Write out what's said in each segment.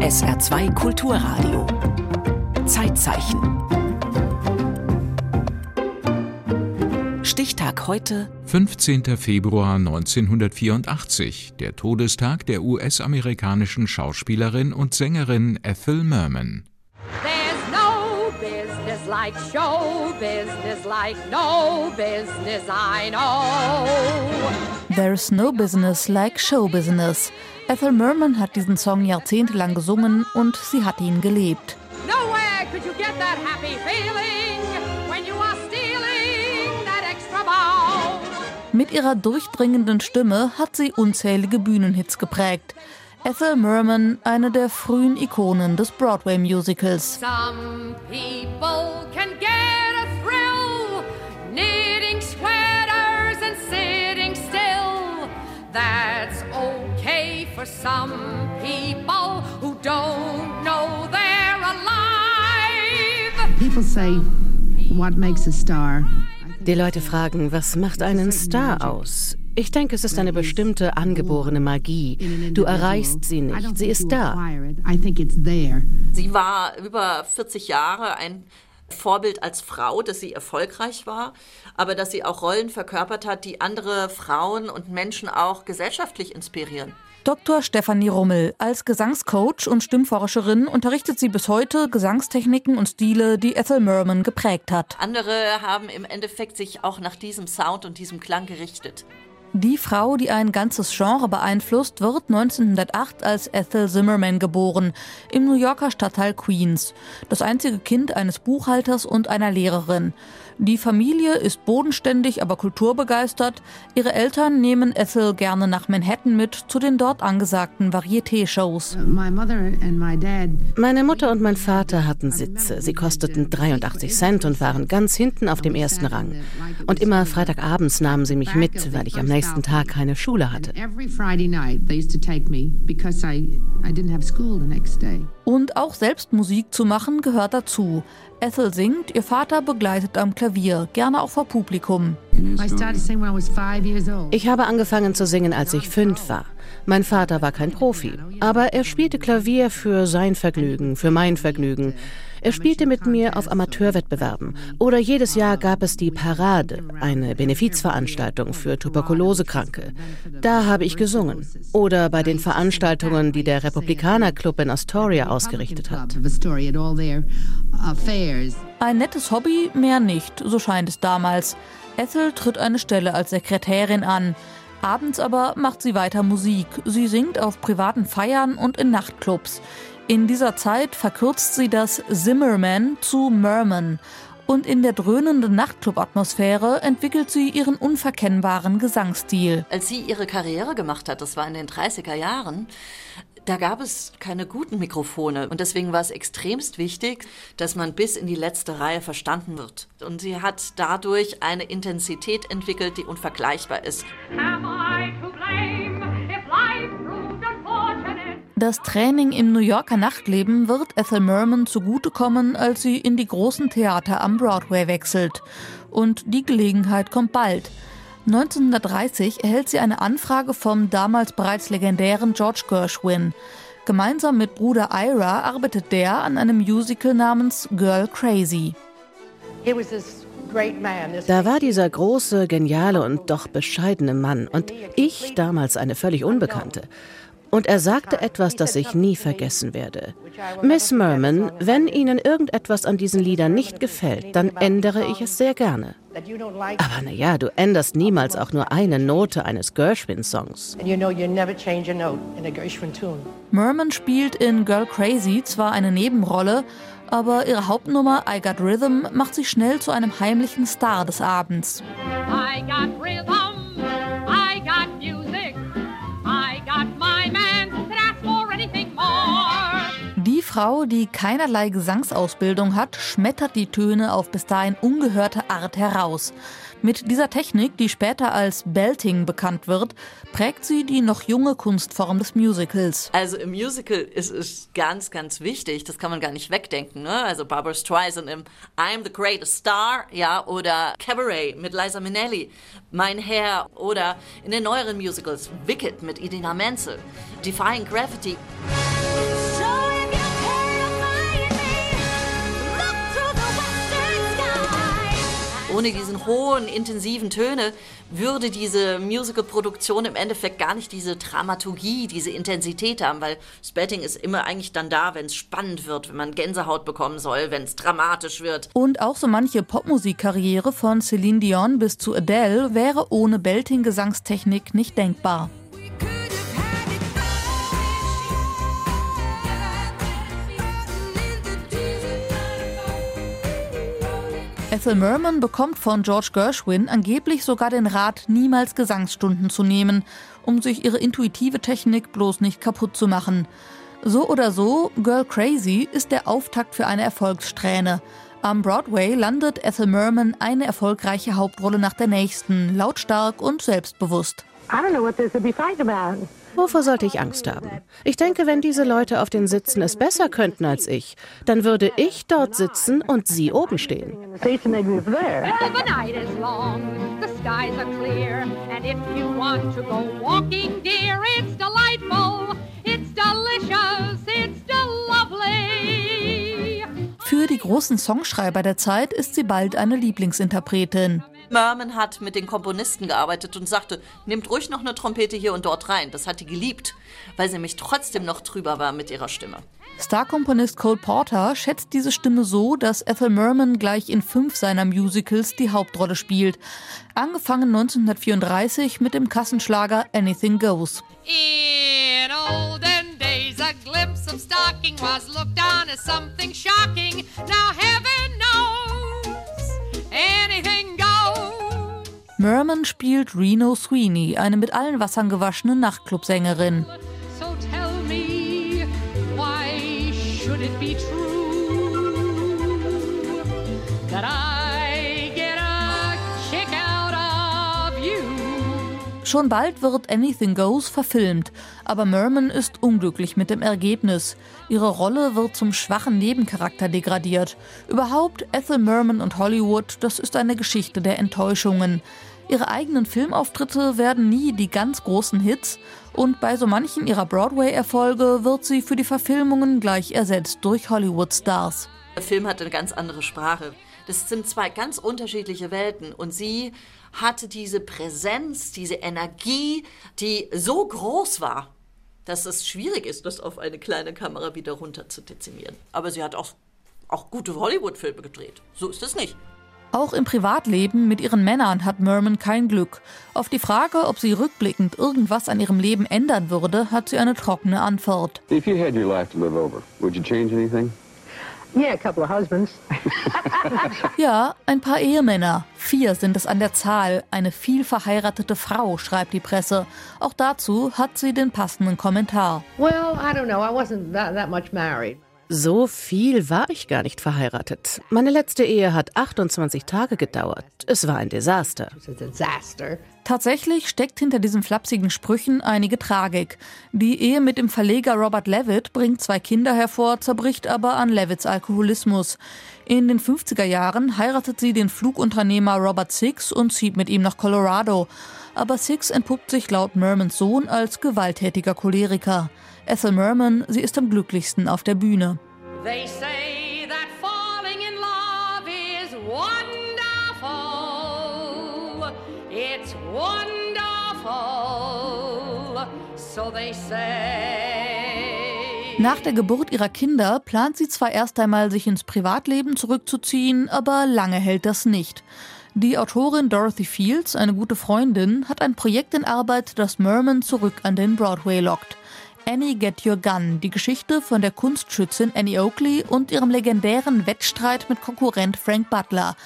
SR2 Kulturradio. Zeitzeichen. Stichtag heute. 15. Februar 1984, der Todestag der US-amerikanischen Schauspielerin und Sängerin Ethel Merman. There's no business like show business, like no business I know. There's no business like show business. Ethel Merman hat diesen Song jahrzehntelang gesungen und sie hat ihn gelebt. Nowhere could you get that happy feeling when you are stealing that extra bow. Mit ihrer durchdringenden Stimme hat sie unzählige Bühnenhits geprägt. Ethel Merman, eine der frühen Ikonen des Broadway-Musicals. Some people can get for some people who don't know they're alive. People say, what makes a star? Die Leute fragen, was macht einen Star aus? Ich denke, es ist eine bestimmte angeborene Magie. Du erreichst sie nicht, sie ist da. I think it's there. Sie war über 40 Jahre ein Vorbild als Frau, dass sie erfolgreich war, aber dass sie auch Rollen verkörpert hat, die andere Frauen und Menschen auch gesellschaftlich inspirieren. Dr. Stefanie Rummel. Als Gesangscoach und Stimmforscherin unterrichtet sie bis heute Gesangstechniken und Stile, die Ethel Merman geprägt hat. Andere haben im Endeffekt sich auch nach diesem Sound und diesem Klang gerichtet. Die Frau, die ein ganzes Genre beeinflusst, wird 1908 als Ethel Zimmerman geboren, im New Yorker Stadtteil Queens. Das einzige Kind eines Buchhalters und einer Lehrerin. Die Familie ist bodenständig, aber kulturbegeistert. Ihre Eltern nehmen Ethel gerne nach Manhattan mit zu den dort angesagten Varieté-Shows. My mother and my dad, Meine Mutter und mein Vater hatten Sitze. Sie kosteten 83 Cent und waren ganz hinten auf dem ersten Rang. Und immer Freitagabends nahmen sie mich mit, weil ich am nächsten Tag keine Schule hatte. every Friday night they used to take me because I, I didn't have school the next day. Und auch selbst Musik zu machen gehört dazu. Ethel singt, ihr Vater begleitet am Klavier, gerne auch vor Publikum. Ich habe angefangen zu singen, als ich fünf war. Mein Vater war kein Profi, aber er spielte Klavier für sein Vergnügen, für mein Vergnügen. Er spielte mit mir auf Amateurwettbewerben. Oder jedes Jahr gab es die Parade, eine Benefizveranstaltung für Tuberkulosekranke. Da habe ich gesungen. Oder bei den Veranstaltungen, die der Republikanerclub in Astoria ausgerichtet hat. Ein nettes Hobby, mehr nicht, so scheint es damals. Ethel tritt eine Stelle als Sekretärin an. Abends aber macht sie weiter Musik. Sie singt auf privaten Feiern und in Nachtclubs. In dieser Zeit verkürzt sie das Zimmerman zu Merman. Und in der dröhnenden Nachtclub-Atmosphäre entwickelt sie ihren unverkennbaren Gesangsstil. Als sie ihre Karriere gemacht hat, das war in den 30er Jahren, da gab es keine guten Mikrofone. Und deswegen war es extremst wichtig, dass man bis in die letzte Reihe verstanden wird. Und sie hat dadurch eine Intensität entwickelt, die unvergleichbar ist. Am I to blame Das Training im New Yorker Nachtleben wird Ethel Merman zugutekommen, als sie in die großen Theater am Broadway wechselt. Und die Gelegenheit kommt bald. 1930 erhält sie eine Anfrage vom damals bereits legendären George Gershwin. Gemeinsam mit Bruder Ira arbeitet der an einem Musical namens Girl Crazy. Da war dieser große, geniale und doch bescheidene Mann und ich damals eine völlig Unbekannte. Und er sagte etwas, das ich nie vergessen werde. Miss Merman, wenn Ihnen irgendetwas an diesen Liedern nicht gefällt, dann ändere ich es sehr gerne. that you don't like, Aber naja, du änderst niemals auch nur eine Note eines Gershwin-Songs. and you know you never change a note in a Gershwin tune. Merman spielt in Girl Crazy zwar eine Nebenrolle, aber ihre Hauptnummer I Got Rhythm macht sie schnell zu einem heimlichen Star des Abends. I got rhythm, Frau, die keinerlei Gesangsausbildung hat, schmettert die Töne auf bis dahin ungehörte Art heraus. Mit dieser Technik, die später als Belting bekannt wird, prägt sie die noch junge Kunstform des Musicals. Also im Musical ist es ganz, ganz wichtig, das kann man gar nicht wegdenken. Ne? Also Barbara Streisand im I'm the Greatest Star, ja, oder Cabaret mit Liza Minnelli, Mein Herr, oder in den neueren Musicals Wicked mit Idina Menzel, Defying Gravity. Ohne diesen hohen, intensiven Töne würde diese Musical-Produktion im Endeffekt gar nicht diese Dramaturgie, diese Intensität haben, weil Spetting ist immer eigentlich dann da, wenn es spannend wird, wenn man Gänsehaut bekommen soll, wenn es dramatisch wird. Und auch so manche Popmusikkarriere von Celine Dion bis zu Adele wäre ohne Belting-Gesangstechnik nicht denkbar. Ethel Merman bekommt von George Gershwin angeblich sogar den Rat, niemals Gesangsstunden zu nehmen, um sich ihre intuitive Technik bloß nicht kaputt zu machen. So oder so, Girl Crazy ist der Auftakt für eine Erfolgssträhne. Am Broadway landet Ethel Merman eine erfolgreiche Hauptrolle nach der nächsten, lautstark und selbstbewusst. I don't know what this would be fighting about. Wovor sollte ich Angst haben? Ich denke, wenn diese Leute auf den Sitzen es besser könnten als ich, dann würde ich dort sitzen und sie oben stehen. The station Für die großen Songschreiber der Zeit ist sie bald eine Lieblingsinterpretin. Merman hat mit den Komponisten gearbeitet und sagte, nehmt ruhig noch eine Trompete hier und dort rein. Das hat die geliebt, weil sie nämlich trotzdem noch drüber war mit ihrer Stimme. Starkomponist Cole Porter schätzt diese Stimme so, dass Ethel Merman gleich in fünf seiner Musicals die Hauptrolle spielt. Angefangen 1934 mit dem Kassenschlager Anything Goes. In olden days, a of stocking was looked on as something shocking. Now heaven knows anything goes. Merman spielt Reno Sweeney, eine mit allen Wassern gewaschene Nachtclubsängerin. Schon bald wird Anything Goes verfilmt, aber Merman ist unglücklich mit dem Ergebnis. Ihre Rolle wird zum schwachen Nebencharakter degradiert. Überhaupt Ethel Merman und Hollywood, das ist eine Geschichte der Enttäuschungen. Ihre eigenen Filmauftritte werden nie die ganz großen Hits und bei so manchen ihrer Broadway-Erfolge wird sie für die Verfilmungen gleich ersetzt durch Hollywood-Stars. Der Film hat eine ganz andere Sprache. Das sind zwei ganz unterschiedliche Welten und sie hatte diese Präsenz, diese Energie, die so groß war, dass es schwierig ist, das auf eine kleine Kamera wieder runter zu dezimieren. Aber sie hat auch, auch gute Hollywood-Filme gedreht. So ist es nicht. Auch im Privatleben mit ihren Männern hat Merman kein Glück. Auf die Frage, ob sie rückblickend irgendwas an ihrem Leben ändern würde, hat sie eine trockene Antwort. If you had your life to live over, would you change anything? Yeah, a couple of husbands. Ja, ein paar Ehemänner. Vier sind es an der Zahl. Eine viel verheiratete Frau, schreibt die Presse. Auch dazu hat sie den passenden Kommentar. Well, I don't know. I wasn't that, that much married. So viel war ich gar nicht verheiratet. Meine letzte Ehe hat 28 Tage gedauert. Es war ein Desaster. It's a disaster. Tatsächlich steckt hinter diesen flapsigen Sprüchen einige Tragik. Die Ehe mit dem Verleger Robert Levitt bringt zwei Kinder hervor, zerbricht aber an Levitts Alkoholismus. In den 50er Jahren heiratet sie den Flugunternehmer Robert Six und zieht mit ihm nach Colorado. Aber Six entpuppt sich laut Mermans Sohn als gewalttätiger Choleriker. Ethel Merman, sie ist am glücklichsten auf der Bühne. Nach der Geburt ihrer Kinder plant sie zwar erst einmal, sich ins Privatleben zurückzuziehen, aber lange hält das nicht. Die Autorin Dorothy Fields, eine gute Freundin, hat ein Projekt in Arbeit, das Merman zurück an den Broadway lockt. Annie Get Your Gun, die Geschichte von der Kunstschützin Annie Oakley und ihrem legendären Wettstreit mit Konkurrent Frank Butler.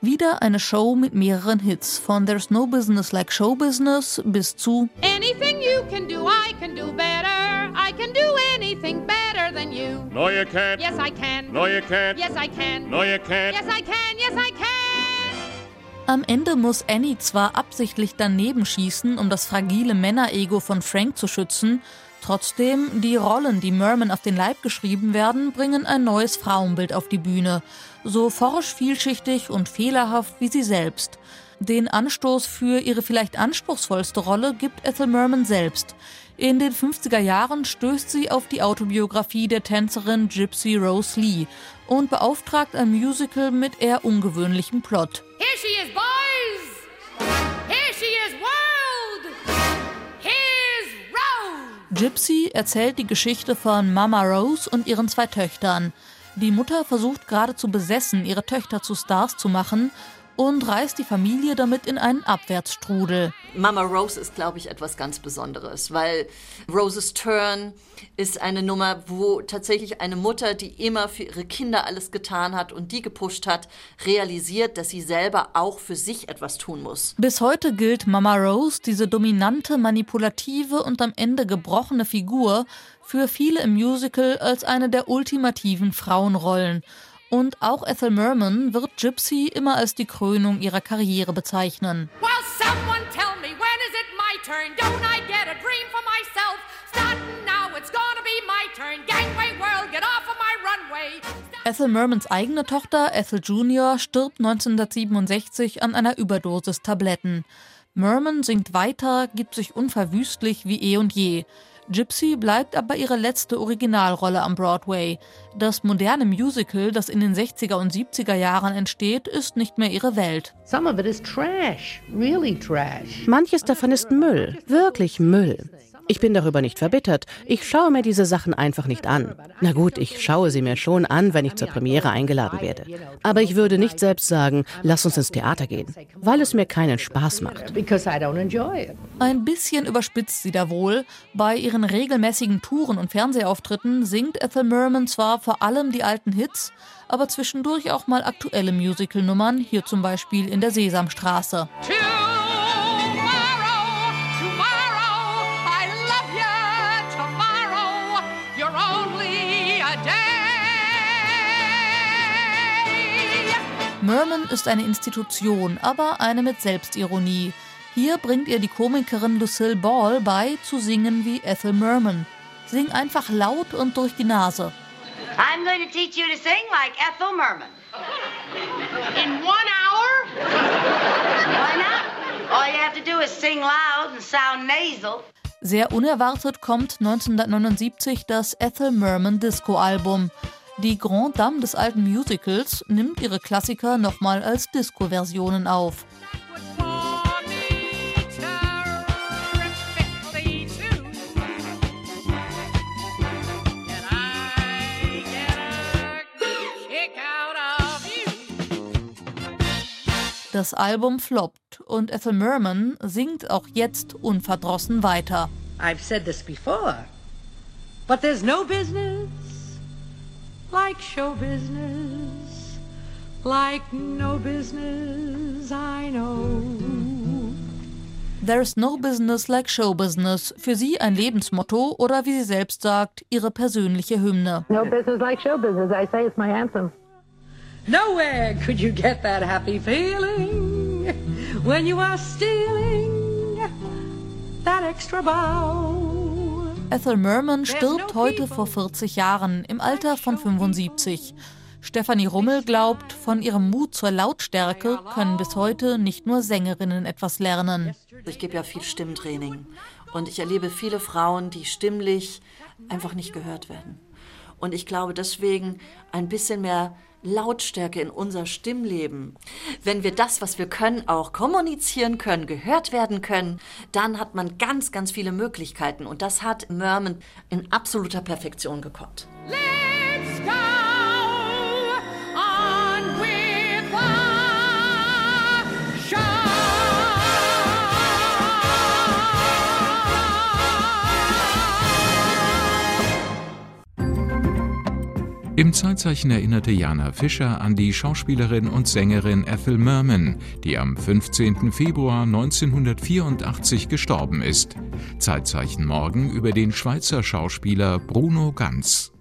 Wieder eine Show mit mehreren Hits, von There's No Business Like Show Business bis zu Anything you can do, I can do better. I can do anything better than you. No, you can't. Yes, I can. No, you can't. Yes, I can. No, you can't. Yes, I can. Yes, I can. Am Ende muss Annie zwar absichtlich daneben schießen, um das fragile Männerego von Frank zu schützen, trotzdem, die Rollen, die Merman auf den Leib geschrieben werden, bringen ein neues Frauenbild auf die Bühne. So forsch, vielschichtig und fehlerhaft wie sie selbst. Den Anstoß für ihre vielleicht anspruchsvollste Rolle gibt Ethel Merman selbst. In den 50er Jahren stößt sie auf die Autobiografie der Tänzerin Gypsy Rose Lee und beauftragt ein Musical mit eher ungewöhnlichem Plot. Here she is, boys. Gypsy erzählt die Geschichte von Mama Rose und ihren zwei Töchtern. Die Mutter versucht geradezu besessen, ihre Töchter zu Stars zu machen und reißt die Familie damit in einen Abwärtsstrudel. Mama Rose ist, glaube ich, etwas ganz Besonderes, weil Roses Turn ist eine Nummer, wo tatsächlich eine Mutter, die immer für ihre Kinder alles getan hat und die gepusht hat, realisiert, dass sie selber auch für sich etwas tun muss. Bis heute gilt Mama Rose, diese dominante, manipulative und am Ende gebrochene Figur, für viele im Musical als eine der ultimativen Frauenrollen. Und auch Ethel Merman wird Gypsy immer als die Krönung ihrer Karriere bezeichnen. Well, someone tell me, when is it my turn? Don't I get a dream for myself? Starting now, it's gonna be my turn. Gangway world, get off of my runway. Ethel Mermans eigene Tochter, Ethel Jr., stirbt 1967 an einer Überdosis Tabletten. Merman singt weiter, gibt sich unverwüstlich wie eh und je. Gypsy bleibt aber ihre letzte Originalrolle am Broadway. Das moderne Musical, das in den 60er und 70er Jahren entsteht, ist nicht mehr ihre Welt. Some of it is trash, really trash. Manches davon ist Müll, wirklich Müll. Ich bin darüber nicht verbittert. Ich schaue mir diese Sachen einfach nicht an. Na gut, ich schaue sie mir schon an, wenn ich zur Premiere eingeladen werde. Aber ich würde nicht selbst sagen, lass uns ins Theater gehen, weil es mir keinen Spaß macht. Because I don't enjoy it. Ein bisschen überspitzt sie da wohl. Bei ihren regelmäßigen Touren und Fernsehauftritten singt Ethel Merman zwar vor allem die alten Hits, aber zwischendurch auch mal aktuelle Musicalnummern, hier zum Beispiel in der Sesamstraße. Tomorrow, Merman ist eine Institution, aber eine mit Selbstironie. Hier bringt ihr die Komikerin Lucille Ball bei, zu singen wie Ethel Merman. Sing einfach laut und durch die Nase. I'm going to teach you to sing like Ethel Merman. In one hour? Why not? All you have to do is sing loud and sound nasal. Sehr unerwartet kommt 1979 das Ethel Merman Disco-Album. Die Grande Dame des alten Musicals nimmt ihre Klassiker nochmal als Disco-Versionen auf. Das Album floppt und Ethel Merman singt auch jetzt unverdrossen weiter. I've said this before, but there's no business like show business, like no business I know. There's no business like show business. Für sie ein Lebensmotto oder wie sie selbst sagt, ihre persönliche Hymne. No business like show business. I say it's my anthem. Nowhere could you get that happy feeling when you are stealing that extra bow. Ethel Merman stirbt heute vor 40 Jahren im Alter von 75. Stefanie Rummel glaubt, von ihrem Mut zur Lautstärke können bis heute nicht nur Sängerinnen etwas lernen. Ich gebe ja viel Stimmtraining und ich erlebe viele Frauen, die stimmlich einfach nicht gehört werden. Und ich glaube deswegen ein bisschen mehr Lautstärke in unser Stimmleben. Wenn wir das, was wir können, auch kommunizieren können, gehört werden können, dann hat man ganz, ganz viele Möglichkeiten. Und das hat Merman in absoluter Perfektion gekonnt. Let's go Im Zeitzeichen erinnerte Jana Fischer an die Schauspielerin und Sängerin Ethel Merman, die am 15. Februar 1984 gestorben ist. Zeitzeichen morgen über den Schweizer Schauspieler Bruno Ganz.